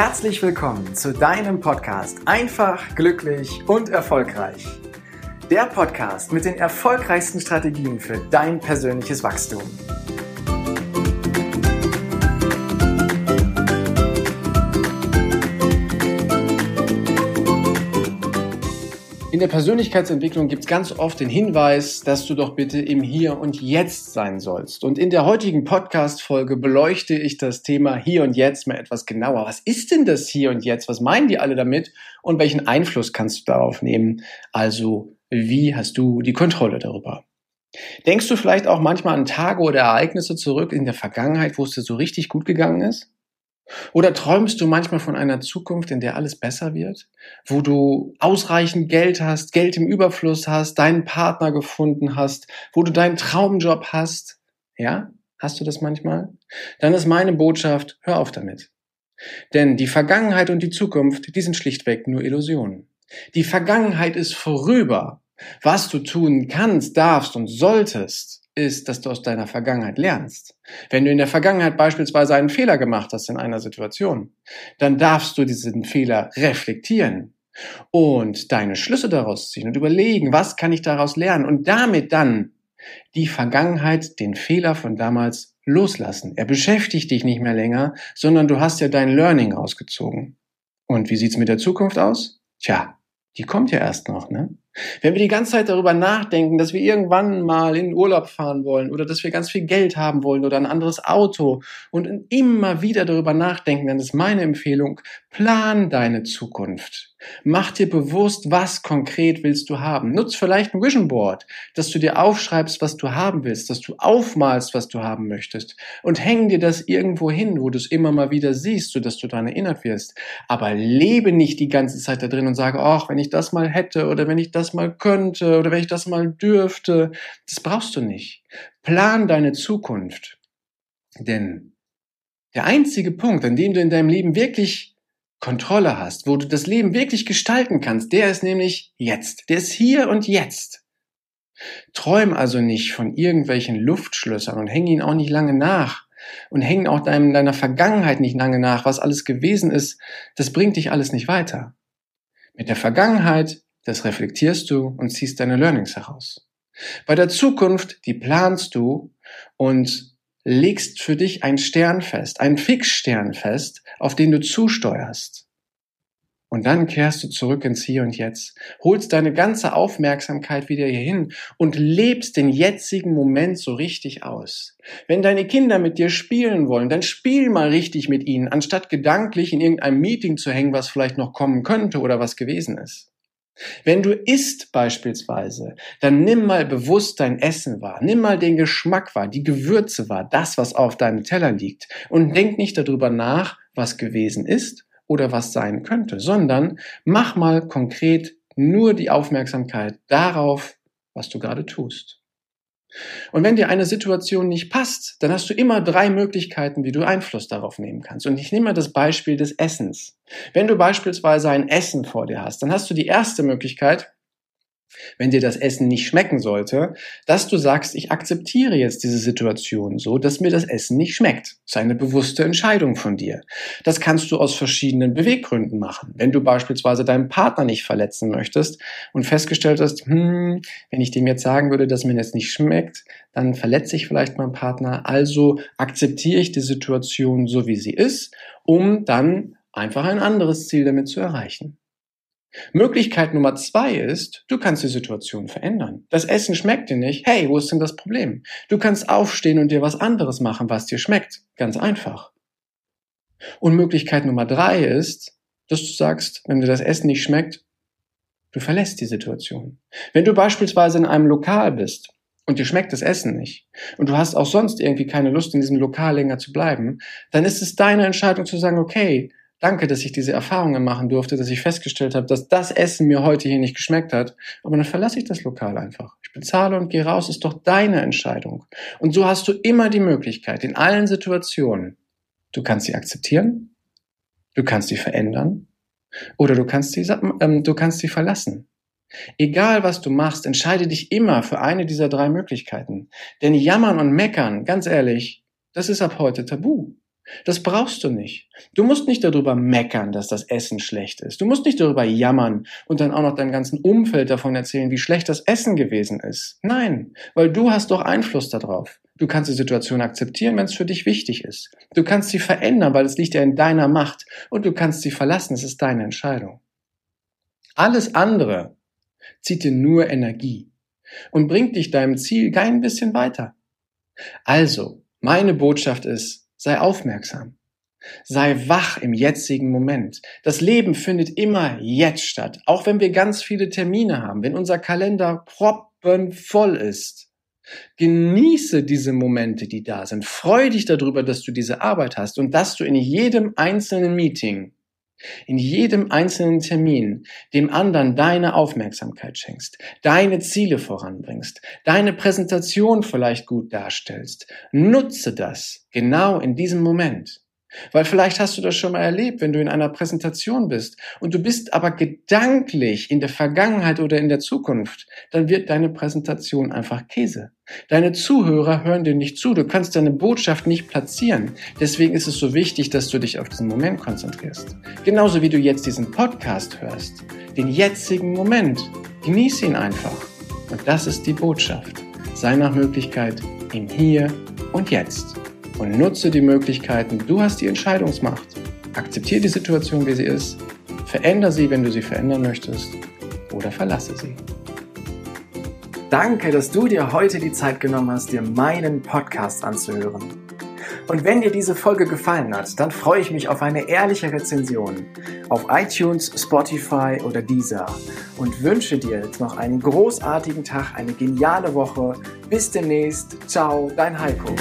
Herzlich willkommen zu deinem Podcast Einfach, glücklich und erfolgreich. Der Podcast mit den erfolgreichsten Strategien für dein persönliches Wachstum. In der Persönlichkeitsentwicklung gibt es ganz oft den Hinweis, dass du doch bitte im Hier und Jetzt sein sollst. Und in der heutigen Podcast-Folge beleuchte ich das Thema Hier und Jetzt mal etwas genauer. Was ist denn das Hier und Jetzt? Was meinen die alle damit? Und welchen Einfluss kannst du darauf nehmen? Also, wie hast du die Kontrolle darüber? Denkst du vielleicht auch manchmal an Tage oder Ereignisse zurück in der Vergangenheit, wo es dir so richtig gut gegangen ist? Oder träumst du manchmal von einer Zukunft, in der alles besser wird, wo du ausreichend Geld hast, Geld im Überfluss hast, deinen Partner gefunden hast, wo du deinen Traumjob hast? Ja? Hast du das manchmal? Dann ist meine Botschaft, hör auf damit. Denn die Vergangenheit und die Zukunft, die sind schlichtweg nur Illusionen. Die Vergangenheit ist vorüber. Was du tun kannst, darfst und solltest, ist, dass du aus deiner Vergangenheit lernst. Wenn du in der Vergangenheit beispielsweise einen Fehler gemacht hast in einer Situation, dann darfst du diesen Fehler reflektieren und deine Schlüsse daraus ziehen und überlegen, was kann ich daraus lernen und damit dann die Vergangenheit, den Fehler von damals loslassen. Er beschäftigt dich nicht mehr länger, sondern du hast ja dein Learning rausgezogen. Und wie sieht's mit der Zukunft aus? Tja, die kommt ja erst noch, ne? Wenn wir die ganze Zeit darüber nachdenken, dass wir irgendwann mal in den Urlaub fahren wollen oder dass wir ganz viel Geld haben wollen oder ein anderes Auto und immer wieder darüber nachdenken, dann ist meine Empfehlung, plan deine Zukunft. Mach dir bewusst, was konkret willst du haben. Nutz vielleicht ein Vision Board, dass du dir aufschreibst, was du haben willst, dass du aufmalst, was du haben möchtest und häng dir das irgendwo hin, wo du es immer mal wieder siehst, sodass du daran erinnert wirst. Aber lebe nicht die ganze Zeit da drin und sage, ach, wenn ich das mal hätte oder wenn ich das mal könnte oder wenn ich das mal dürfte. Das brauchst du nicht. Plan deine Zukunft. Denn der einzige Punkt, an dem du in deinem Leben wirklich Kontrolle hast, wo du das Leben wirklich gestalten kannst, der ist nämlich jetzt. Der ist hier und jetzt. Träum also nicht von irgendwelchen Luftschlössern und häng ihn auch nicht lange nach und häng auch deinem, deiner Vergangenheit nicht lange nach, was alles gewesen ist. Das bringt dich alles nicht weiter. Mit der Vergangenheit, das reflektierst du und ziehst deine Learnings heraus. Bei der Zukunft, die planst du und legst für dich ein Stern fest, ein Fixstern fest, auf den du zusteuerst. Und dann kehrst du zurück ins Hier und Jetzt, holst deine ganze Aufmerksamkeit wieder hierhin und lebst den jetzigen Moment so richtig aus. Wenn deine Kinder mit dir spielen wollen, dann spiel mal richtig mit ihnen, anstatt gedanklich in irgendeinem Meeting zu hängen, was vielleicht noch kommen könnte oder was gewesen ist. Wenn du isst beispielsweise, dann nimm mal bewusst dein Essen wahr, nimm mal den Geschmack wahr, die Gewürze wahr, das, was auf deinem Teller liegt und denk nicht darüber nach, was gewesen ist oder was sein könnte, sondern mach mal konkret nur die Aufmerksamkeit darauf, was du gerade tust. Und wenn dir eine Situation nicht passt, dann hast du immer drei Möglichkeiten, wie du Einfluss darauf nehmen kannst. Und ich nehme mal das Beispiel des Essens. Wenn du beispielsweise ein Essen vor dir hast, dann hast du die erste Möglichkeit, wenn dir das Essen nicht schmecken sollte, dass du sagst, ich akzeptiere jetzt diese Situation so, dass mir das Essen nicht schmeckt. Das ist eine bewusste Entscheidung von dir. Das kannst du aus verschiedenen Beweggründen machen. Wenn du beispielsweise deinen Partner nicht verletzen möchtest und festgestellt hast, hm, wenn ich dem jetzt sagen würde, dass mir das nicht schmeckt, dann verletze ich vielleicht meinen Partner. Also akzeptiere ich die Situation so, wie sie ist, um dann einfach ein anderes Ziel damit zu erreichen. Möglichkeit Nummer zwei ist, du kannst die Situation verändern. Das Essen schmeckt dir nicht. Hey, wo ist denn das Problem? Du kannst aufstehen und dir was anderes machen, was dir schmeckt. Ganz einfach. Und Möglichkeit Nummer drei ist, dass du sagst, wenn dir das Essen nicht schmeckt, du verlässt die Situation. Wenn du beispielsweise in einem Lokal bist und dir schmeckt das Essen nicht und du hast auch sonst irgendwie keine Lust, in diesem Lokal länger zu bleiben, dann ist es deine Entscheidung zu sagen, okay, Danke, dass ich diese Erfahrungen machen durfte, dass ich festgestellt habe, dass das Essen mir heute hier nicht geschmeckt hat. Aber dann verlasse ich das Lokal einfach. Ich bezahle und gehe raus, ist doch deine Entscheidung. Und so hast du immer die Möglichkeit, in allen Situationen, du kannst sie akzeptieren, du kannst sie verändern oder du kannst sie, ähm, du kannst sie verlassen. Egal was du machst, entscheide dich immer für eine dieser drei Möglichkeiten. Denn jammern und meckern, ganz ehrlich, das ist ab heute tabu. Das brauchst du nicht. Du musst nicht darüber meckern, dass das Essen schlecht ist. Du musst nicht darüber jammern und dann auch noch deinem ganzen Umfeld davon erzählen, wie schlecht das Essen gewesen ist. Nein, weil du hast doch Einfluss darauf. Du kannst die Situation akzeptieren, wenn es für dich wichtig ist. Du kannst sie verändern, weil es liegt ja in deiner Macht. Und du kannst sie verlassen, es ist deine Entscheidung. Alles andere zieht dir nur Energie und bringt dich deinem Ziel kein bisschen weiter. Also, meine Botschaft ist, Sei aufmerksam. Sei wach im jetzigen Moment. Das Leben findet immer jetzt statt, auch wenn wir ganz viele Termine haben, wenn unser Kalender proppenvoll ist. Genieße diese Momente, die da sind. Freu dich darüber, dass du diese Arbeit hast und dass du in jedem einzelnen Meeting in jedem einzelnen Termin dem anderen deine Aufmerksamkeit schenkst, deine Ziele voranbringst, deine Präsentation vielleicht gut darstellst. Nutze das genau in diesem Moment. Weil vielleicht hast du das schon mal erlebt, wenn du in einer Präsentation bist und du bist aber gedanklich in der Vergangenheit oder in der Zukunft, dann wird deine Präsentation einfach Käse. Deine Zuhörer hören dir nicht zu, du kannst deine Botschaft nicht platzieren. Deswegen ist es so wichtig, dass du dich auf diesen Moment konzentrierst. Genauso wie du jetzt diesen Podcast hörst. Den jetzigen Moment. Genieße ihn einfach. Und das ist die Botschaft. Sei nach Möglichkeit im Hier und Jetzt und nutze die Möglichkeiten. Du hast die Entscheidungsmacht. Akzeptiere die Situation, wie sie ist. Veränder sie, wenn du sie verändern möchtest. Oder verlasse sie. Danke, dass du dir heute die Zeit genommen hast, dir meinen Podcast anzuhören. Und wenn dir diese Folge gefallen hat, dann freue ich mich auf eine ehrliche Rezension auf iTunes, Spotify oder Deezer und wünsche dir jetzt noch einen großartigen Tag, eine geniale Woche. Bis demnächst. Ciao, dein Heiko.